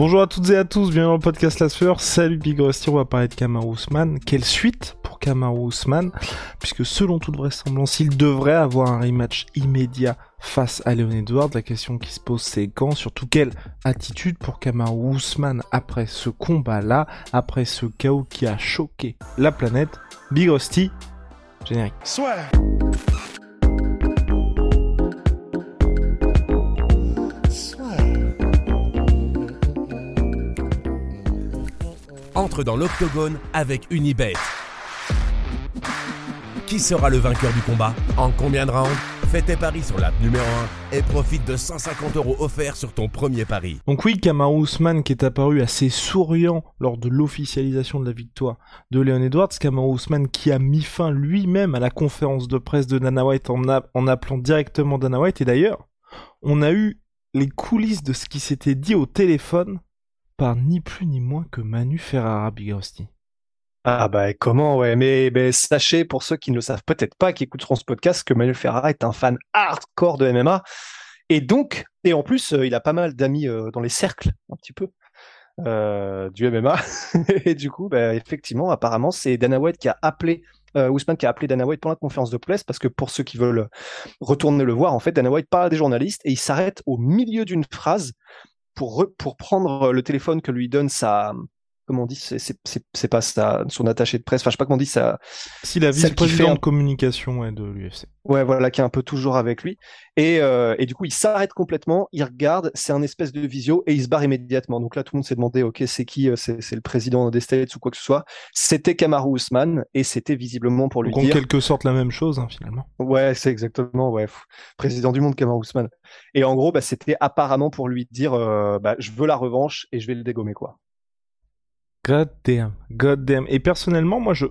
Bonjour à toutes et à tous, bienvenue dans le podcast La Sueur. Salut Big Rusty, on va parler de Kamaru Usman. Quelle suite pour Kamaru Usman Puisque selon toute vraisemblance, il devrait avoir un rematch immédiat face à Leon Edwards. La question qui se pose c'est quand, surtout quelle attitude pour Kamaru Usman après ce combat-là, après ce chaos qui a choqué la planète. Big Rusty, générique. Soit. Entre dans l'octogone avec Unibet. Qui sera le vainqueur du combat? En combien de rounds? Fais tes paris sur l'app numéro 1 et profite de 150 euros offerts sur ton premier pari. Donc oui, Kamaru Usman qui est apparu assez souriant lors de l'officialisation de la victoire de Leon Edwards, Kamaru Usman qui a mis fin lui-même à la conférence de presse de Dana White en appelant directement Dana White. Et d'ailleurs, on a eu les coulisses de ce qui s'était dit au téléphone ni plus ni moins que Manu Ferrara Bigosti. Ah bah comment ouais, mais, sachez pour ceux qui ne le savent peut-être pas, qui écouteront ce podcast, que Manuel Ferrara est un fan hardcore de MMA. Et donc, et en plus, euh, il a pas mal d'amis euh, dans les cercles, un petit peu, euh, du MMA. et du coup, bah, effectivement, apparemment, c'est Dana White qui a appelé Ousmane qui a appelé Dana White pour la conférence de presse parce que pour ceux qui veulent retourner le voir, en fait, Dana White parle à des journalistes et il s'arrête au milieu d'une phrase pour, pour prendre le téléphone que lui donne sa, comment on dit, c'est pas sa, son attaché de presse, enfin je sais pas comment on dit ça. Si la vice-présidente de communication ouais, de l'UFC. Ouais, voilà, qui est un peu toujours avec lui. Et, euh, et du coup, il s'arrête complètement, il regarde, c'est un espèce de visio et il se barre immédiatement. Donc là, tout le monde s'est demandé, ok, c'est qui euh, C'est le président des States ou quoi que ce soit. C'était Kamaru Usman et c'était visiblement pour lui Donc, dire. En quelque sorte la même chose, hein, finalement. Ouais, c'est exactement, ouais, président du monde Kamaru Usman. Et en gros, bah, c'était apparemment pour lui dire, euh, bah, je veux la revanche et je vais le dégommer, quoi. God damn, god damn. Et personnellement, moi, je,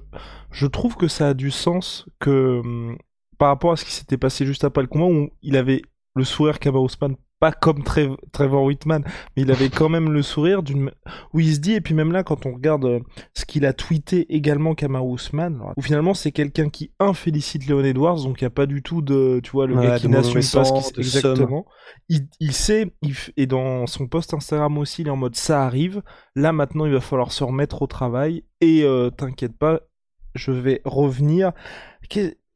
je trouve que ça a du sens que hum, par rapport à ce qui s'était passé juste après le combat où il avait le sourire Kamaru Usman pas comme Trevor Whitman, mais il avait quand même le sourire d'une où il se dit et puis même là quand on regarde euh, ce qu'il a tweeté également Kamaru Usman, où finalement c'est quelqu'un qui un félicite Leon Edwards, donc il y a pas du tout de tu vois le gars qui n'assume pas ce qui exactement. Il, il, sait il, et dans son post Instagram aussi il est en mode ça arrive. Là maintenant il va falloir se remettre au travail et euh, t'inquiète pas, je vais revenir.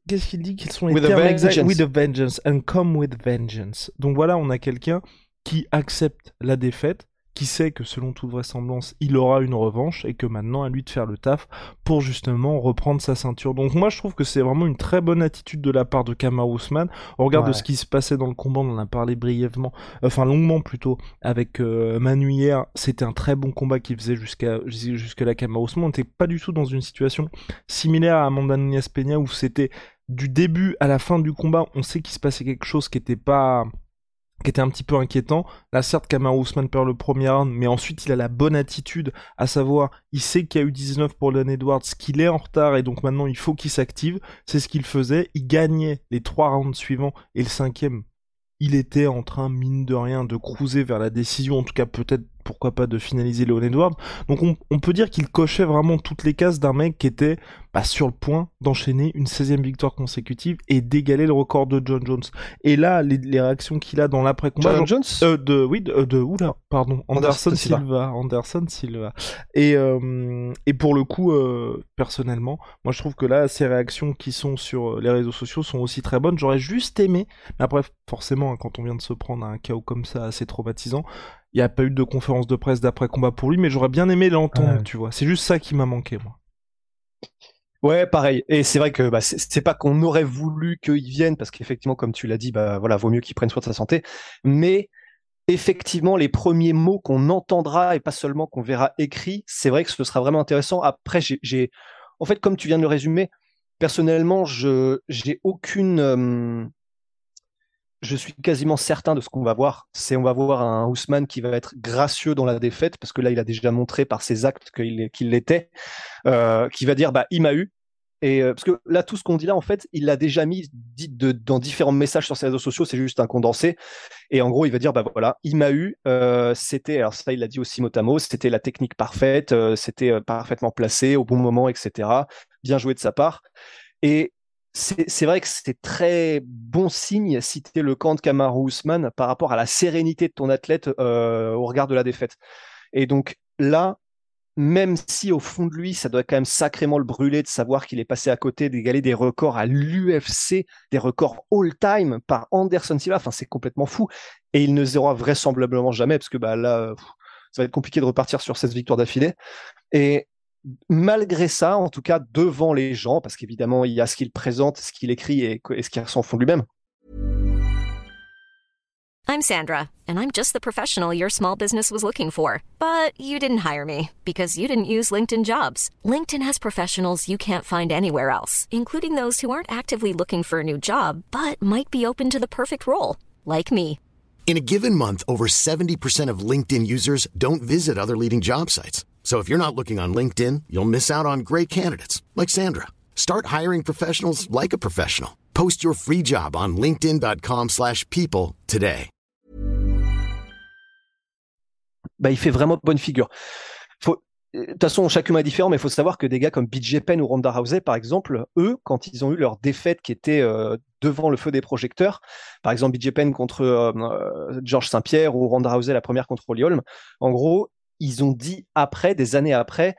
Qu'est-ce qu'il dit Qu'ils sont les with termes exacts With a vengeance and come with vengeance. Donc voilà, on a quelqu'un qui accepte la défaite, qui sait que selon toute vraisemblance, il aura une revanche et que maintenant à lui de faire le taf pour justement reprendre sa ceinture. Donc moi je trouve que c'est vraiment une très bonne attitude de la part de Kamaru Usman. Au regard de ce qui se passait dans le combat, on en a parlé brièvement, enfin longuement plutôt avec euh, Manu hier, c'était un très bon combat qu'il faisait jusqu'à jusqu'à la Kamaru Usman. On n'était pas du tout dans une situation similaire à Amanda Nunes Peña où c'était du début à la fin du combat, on sait qu'il se passait quelque chose qui était pas qui était un petit peu inquiétant. Là, certes, Kamaru Usman perd le premier round, mais ensuite, il a la bonne attitude, à savoir, il sait qu'il y a eu 19 pour Leon Edwards, qu'il est en retard, et donc maintenant, il faut qu'il s'active. C'est ce qu'il faisait. Il gagnait les trois rounds suivants, et le cinquième, il était en train, mine de rien, de cruiser vers la décision, en tout cas peut-être pourquoi pas de finaliser Leon Edwards. Donc on, peut dire qu'il cochait vraiment toutes les cases d'un mec qui était bah, sur le point d'enchaîner une 16e victoire consécutive et d'égaler le record de John Jones. Et là, les, réactions qu'il a dans l'après-combat... John Jones? euh, De, oui, de, euh, de oula, pardon, Anderson, Silva. Anderson Silva. Et, euh, et pour le coup, personnellement, moi je trouve que là, ces réactions qui sont sur les réseaux sociaux sont aussi très bonnes. J'aurais juste aimé, mais après, forcément, hein, quand on vient de se prendre un chaos comme ça, assez traumatisant, il n'y a pas eu de conférence de presse d'après combat pour lui, mais j'aurais bien aimé l'entendre, tu vois. C'est juste ça qui m'a manqué, moi. Ouais, pareil. Et c'est vrai que bah, c'est pas qu'on aurait voulu qu'il vienne, parce qu'effectivement, comme tu l'as dit, bah voilà, vaut mieux qu'il prenne soin de sa santé. Mais effectivement, les premiers mots qu'on entendra et pas seulement qu'on verra écrit, c'est vrai que ce sera vraiment intéressant. Après, j'ai, en fait, comme tu viens de le résumer, personnellement, je j'ai aucune euh, je suis quasiment certain de ce qu'on va voir. C'est on va voir un Ousmane qui va être gracieux dans la défaite parce que là il a déjà montré par ses actes qu'il l'était, euh, qui va dire bah il m'a eu. Et euh, parce que là tout ce qu'on dit là en fait il l'a déjà mis dit dans différents messages sur ses réseaux sociaux, c'est juste un condensé. Et en gros il va dire bah voilà il m'a eu. Euh, c'était alors ça il l'a dit aussi mot à mot, c'était la technique parfaite, c'était parfaitement placé au bon moment etc. Bien joué de sa part. Et c'est vrai que c'est très bon signe si tu es le camp de Kamaru Usman par rapport à la sérénité de ton athlète euh, au regard de la défaite. Et donc là, même si au fond de lui, ça doit quand même sacrément le brûler de savoir qu'il est passé à côté d'égaler des records à l'UFC, des records all-time par Anderson Silva, enfin c'est complètement fou. Et il ne zéro vraisemblablement jamais, parce que bah là, ça va être compliqué de repartir sur 16 victoires d'affilée. Et malgré ça, en tout cas devant les gens, parce qu'évidemment, il y a ce qu'il présente, ce qu'il écrit et, ce qu'il ressent au fond lui-même. I'm Sandra, and I'm just the professional your small business was looking for. But you didn't hire me because you didn't use LinkedIn jobs. LinkedIn has professionals you can't find anywhere else, including those who aren't actively looking for a new job, but might be open to the perfect role, like me. In a given month, over 70% of LinkedIn users don't visit other leading job sites. So if you're not looking on LinkedIn, you'll miss out on great candidates like Sandra. Start hiring professionals like a professional. Post your free job on linkedin.com/people today. Bah, il fait vraiment bonne figure. Faut de toute façon, chaque humain est différent, mais il faut savoir que des gars comme BJ Penn ou Ronda Rousey, par exemple, eux, quand ils ont eu leur défaite qui était euh, devant le feu des projecteurs, par exemple BJ Penn contre euh, euh, Georges Saint-Pierre ou Ronda Rousey la première contre Holly Holm, en gros, ils ont dit après, des années après,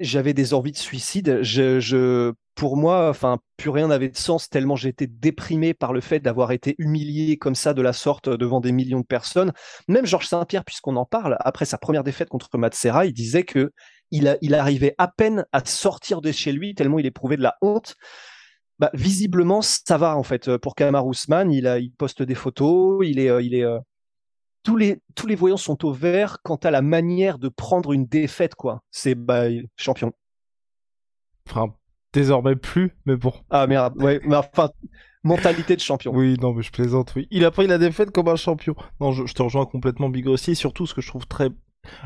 j'avais des envies de suicide. Je, pour moi, enfin, plus rien n'avait de sens tellement j'étais déprimé par le fait d'avoir été humilié comme ça de la sorte devant des millions de personnes. Même Georges Saint-Pierre, puisqu'on en parle, après sa première défaite contre Matsera, il disait que il, arrivait à peine à sortir de chez lui tellement il éprouvait de la honte. Bah, visiblement, ça va en fait pour Kamar Ousmane. Il, a, poste des photos, il est, il est, euh, tous les, tous les voyants sont au vert quant à la manière de prendre une défaite, quoi. C'est bah, champion. Enfin, désormais plus, mais bon. Ah merde, ouais, mais enfin, mentalité de champion. Oui, non, mais je plaisante, oui. Il a pris la défaite comme un champion. Non, je, te rejoins complètement, Big et surtout ce que je trouve très.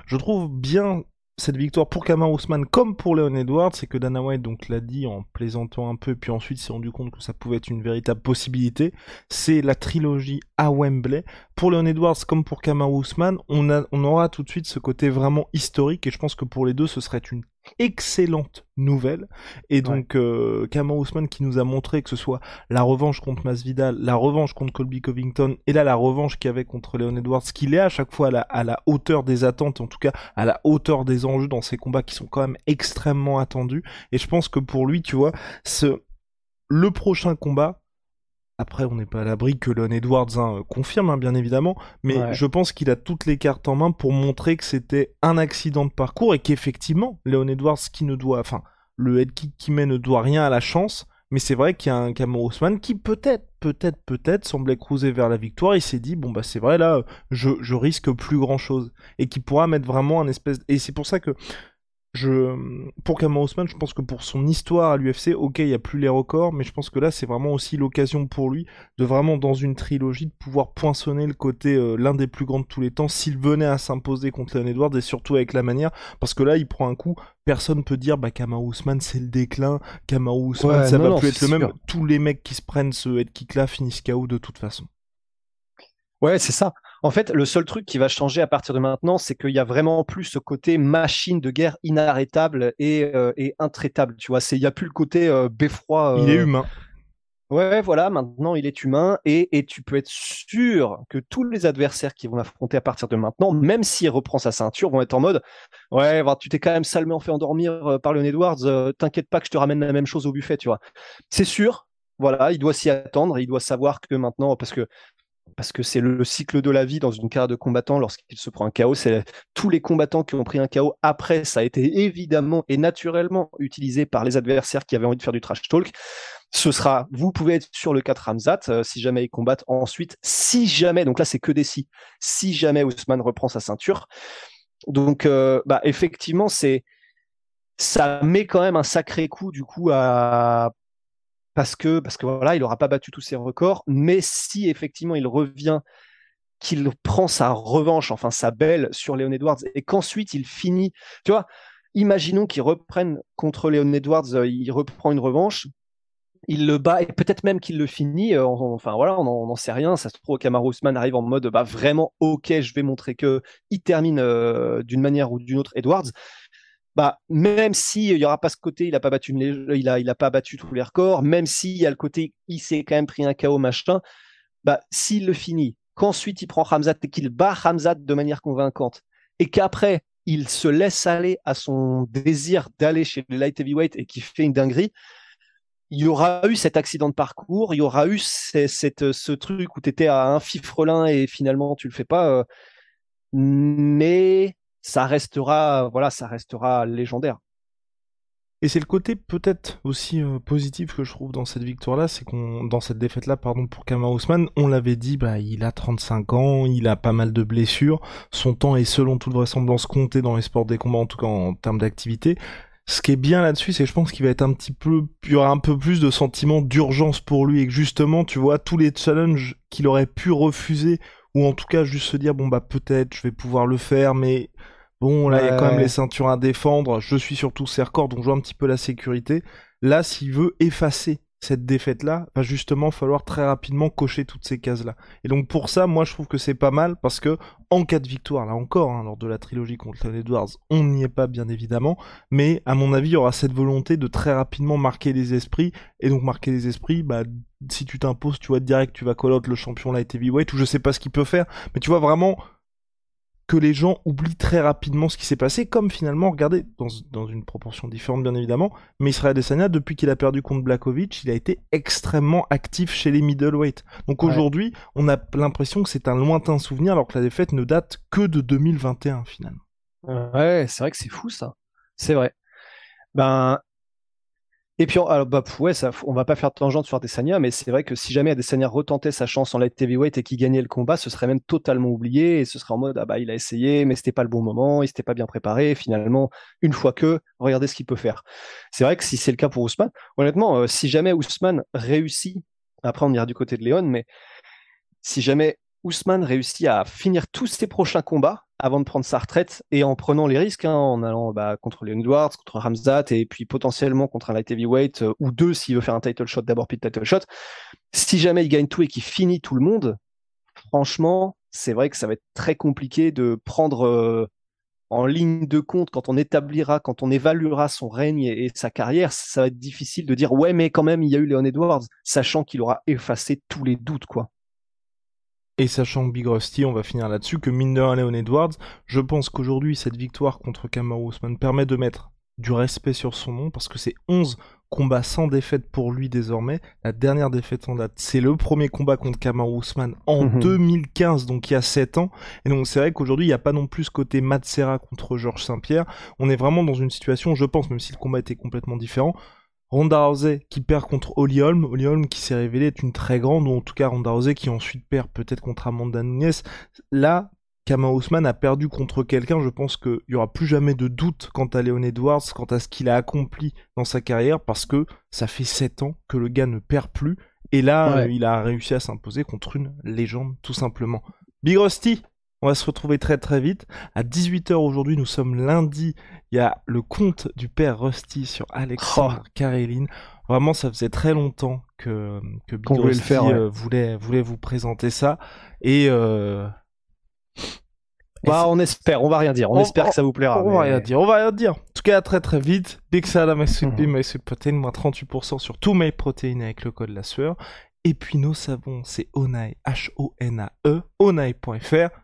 Je trouve bien cette victoire pour Kamar Ousmane comme pour Leon Edwards, c'est que Dana White donc l'a dit en plaisantant un peu, puis ensuite s'est rendu compte que ça pouvait être une véritable possibilité. C'est la trilogie à Wembley. Pour Leon Edwards comme pour Kamar Ousmane, on, aura tout de suite ce côté vraiment historique, et je pense que pour les deux, ce serait une excellente nouvelle. Et donc, ouais. euh, Ousmane qui nous a montré que ce soit la revanche contre Masvidal, la revanche contre Colby Covington, et là la revanche qu'il y avait contre Leon Edwards, qu'il est à chaque fois à la, à la, hauteur des attentes, en tout cas à la hauteur des enjeux dans ces combats qui sont quand même extrêmement attendus. Et je pense que pour lui, tu vois, ce, le prochain combat, après, on n'est pas à l'abri que Leon Edwards hein, confirme, hein, bien évidemment, mais ouais. je pense qu'il a toutes les cartes en main pour montrer que c'était un accident de parcours et qu'effectivement, Leon Edwards qui ne doit, enfin, le head kick qui met ne doit rien à la chance, mais c'est vrai qu'il y a un Cameron qui peut-être, peut-être, peut-être semblait cruiser vers la victoire. Il s'est dit bon bah c'est vrai là, je, je risque plus grand chose et qui pourra mettre vraiment un espèce et c'est pour ça que je, pour Cameron Ousmane, je pense que pour son histoire à l'UFC, ok, il n'y a plus les records, mais je pense que là, c'est vraiment aussi l'occasion pour lui de vraiment, dans une trilogie, de pouvoir poinçonner le côté euh, l'un des plus grands de tous les temps, s'il venait à s'imposer contre Leon Edwards, et surtout avec la manière, parce que là, il prend un coup, personne peut dire, bah, Ousmane, c'est le déclin, Kamaru Ousmane, ouais, ça non, va non, plus être le même, tous les mecs qui se prennent ce head kick là finissent KO de toute façon. Ouais, c'est ça. En fait, le seul truc qui va changer à partir de maintenant, c'est qu'il y a vraiment plus ce côté machine de guerre inarrêtable et, euh, et intraitable. Tu vois, il n'y a plus le côté euh, beffroi. Euh... Il est humain. Ouais, voilà, maintenant il est humain et, et, tu peux être sûr que tous les adversaires qui vont l'affronter à partir de maintenant, même s'il reprend sa ceinture, vont être en mode Ouais, bah, tu t'es quand même salement fait endormir euh, par Leon Edwards, t'inquiète pas que je te ramène la même chose au buffet, tu vois. C'est sûr, voilà, il doit s'y attendre, il doit savoir que maintenant, parce que parce que c'est le cycle de la vie dans une carrière de combattant lorsqu'il se prend un KO. C'est tous les combattants qui ont pris un KO après, ça a été évidemment et naturellement utilisé par les adversaires qui avaient envie de faire du trash talk. Ce sera, vous pouvez être sur le 4 Ramzat euh, si jamais ils combattent ensuite, si jamais, donc là c'est que des si, si jamais Ousmane reprend sa ceinture. Donc, euh, bah, effectivement, c'est, ça met quand même un sacré coup du coup à parce que voilà, il n'aura pas battu tous ses records. Mais si effectivement il revient, qu'il prend sa revanche, enfin sa belle sur Leon Edwards, et qu'ensuite il finit, tu vois, imaginons qu'il reprenne contre Leon Edwards, euh, il reprend une revanche, il le bat et peut-être même qu'il le finit. Euh, enfin voilà, on n'en sait rien. Ça se trouve, Kamaru Usman arrive en mode bah vraiment ok, je vais montrer que il termine euh, d'une manière ou d'une autre Edwards. Bah même si il y aura pas ce côté, il a pas battu une, il a il a pas battu tous les records. Même s'il y a le côté, il s'est quand même pris un KO machin. Bah s'il le finit, qu'ensuite il prend Hamzat et qu'il bat Hamzat de manière convaincante et qu'après il se laisse aller à son désir d'aller chez les light heavyweight et qu'il fait une dinguerie il y aura eu cet accident de parcours, il y aura eu cette, ce truc où tu étais à un fifrelin et finalement tu le fais pas, euh, mais ça restera, voilà, ça restera légendaire. Et c'est le côté peut-être aussi euh, positif que je trouve dans cette victoire-là, c'est qu'on, dans cette défaite-là, pardon, pour Kama Ousmane, on l'avait dit, bah, il a 35 ans, il a pas mal de blessures, son temps est selon toute vraisemblance compté dans les sports des combats, en tout cas en termes d'activité ce qui est bien là-dessus, c'est que je pense qu'il va être un petit peu, il y aura un peu plus de sentiment d'urgence pour lui et que justement, tu vois, tous les challenges qu'il aurait pu refuser ou en tout cas juste se dire bon bah peut-être je vais pouvoir le faire, mais bon là il y a quand même les ceintures à défendre, je suis surtout ses records donc je vois un petit peu la sécurité. Là, s'il veut effacer cette défaite-là, va justement falloir très rapidement cocher toutes ces cases-là. Et donc pour ça, moi je trouve que c'est pas mal parce que en cas de victoire, là encore, hein, lors de la trilogie contre les Edwards, on n'y est pas bien évidemment, mais à mon avis, il y aura cette volonté de très rapidement marquer les esprits, et donc marquer les esprits, bah si tu t'imposes, tu vois direct, tu vas call out le champion light heavyweight, ou je sais pas ce qu'il peut faire, mais tu vois vraiment que les gens oublient très rapidement ce qui s'est passé, comme finalement, regardez, dans, une proportion différente bien évidemment, mais Israël Adesanya, depuis qu'il a perdu contre Blakovic, il a été extrêmement actif chez les middleweight. Donc aujourd'hui, on a l'impression que c'est un lointain souvenir, alors que la défaite ne date que de 2021 finalement. Ouais, c'est vrai que c'est fou ça. C'est vrai. Ben, et puis, alors, bah, ouais, ça, on va pas faire de tangente sur Adesanya, mais c'est vrai que si jamais Adesanya retentait sa chance en light heavyweight et qu'il gagnait le combat, ce serait même totalement oublié et ce serait en mode, ah bah, il a essayé, mais c'était pas le bon moment, il s'était pas bien préparé. Finalement, une fois que, regardez ce qu'il peut faire. C'est vrai que si c'est le cas pour Ousmane, honnêtement, euh, si jamais Ousmane réussit, après on ira du côté de Léon, mais si jamais Ousmane réussit à finir tous ses prochains combats, avant de prendre sa retraite et en prenant les risques, hein, en allant bah, contre Leon Edwards, contre Ramzat et puis potentiellement contre un light heavyweight euh, ou deux s'il veut faire un title shot, d'abord puis title shot. Si jamais il gagne tout et qu'il finit tout le monde, franchement, c'est vrai que ça va être très compliqué de prendre euh, en ligne de compte quand on établira, quand on évaluera son règne et, sa carrière, ça va être difficile de dire ouais mais quand même il y a eu Leon Edwards, sachant qu'il aura effacé tous les doutes quoi. Et sachant que Big Rusty, on va finir là-dessus, que mine de Leon Edwards, je pense qu'aujourd'hui, cette victoire contre Kamaru Usman permet de mettre du respect sur son nom, parce que c'est 11 combats sans défaite pour lui désormais. La dernière défaite en date, c'est le premier combat contre Kamaru Usman en 2015, mhm. donc il y a 7 ans. Et donc c'est vrai qu'aujourd'hui, il n'y a pas non plus ce côté Matsera contre Georges Saint-Pierre. On est vraiment dans une situation, je pense, même si le combat était complètement différent, Ronda Rousey qui perd contre Holly Holm, Holly Holm qui s'est révélé être une très grande, ou en tout cas Ronda Rousey qui ensuite perd peut-être contre Amanda Nunes. Là, Kama Ousmane a perdu contre quelqu'un, je pense qu'il n'y aura plus jamais de doute quant à Leon Edwards, quant à ce qu'il a accompli dans sa carrière, parce que ça fait 7 ans que le gars ne perd plus, et là, euh, il a réussi à s'imposer contre une légende, tout simplement. Big Rusty, on va se retrouver très très vite. À 18h aujourd'hui, nous sommes lundi. Il y a le compte du père Rusty sur Alexandre oh. Vraiment, ça faisait très longtemps que, que Big Rusty euh, voulait, voulait vous présenter ça. Et... Euh... Bah, on espère, on va rien dire. On, espère que ça vous plaira. On va rien dire, on va rien dire. En tout cas, très très vite. Big Salam, my sweet my sweet protein, moins 38% sur tous mes protéines avec le code la sueur. Et puis nos savons, c'est Onai, H-O-N-A-E, onai.fr.